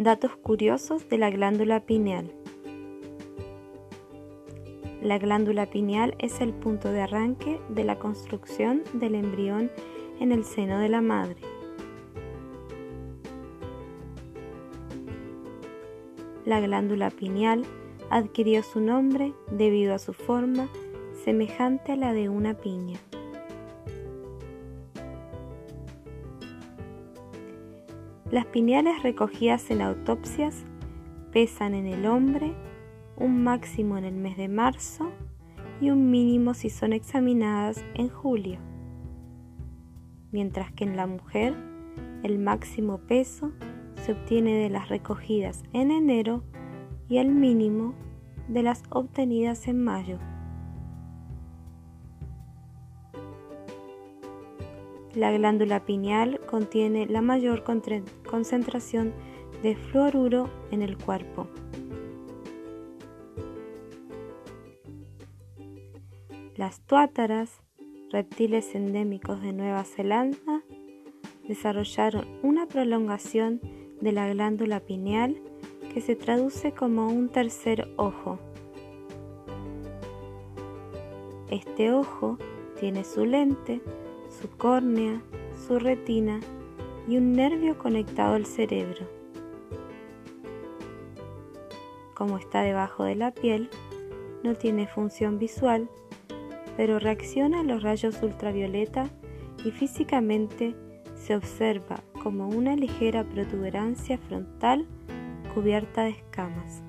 Datos curiosos de la glándula pineal. La glándula pineal es el punto de arranque de la construcción del embrión en el seno de la madre. La glándula pineal adquirió su nombre debido a su forma semejante a la de una piña. Las pineales recogidas en autopsias pesan en el hombre un máximo en el mes de marzo y un mínimo si son examinadas en julio, mientras que en la mujer el máximo peso se obtiene de las recogidas en enero y el mínimo de las obtenidas en mayo. La glándula pineal contiene la mayor concentración de fluoruro en el cuerpo. Las tuátaras, reptiles endémicos de Nueva Zelanda, desarrollaron una prolongación de la glándula pineal que se traduce como un tercer ojo. Este ojo tiene su lente, su córnea, su retina y un nervio conectado al cerebro. Como está debajo de la piel, no tiene función visual pero reacciona a los rayos ultravioleta y físicamente se observa como una ligera protuberancia frontal cubierta de escamas.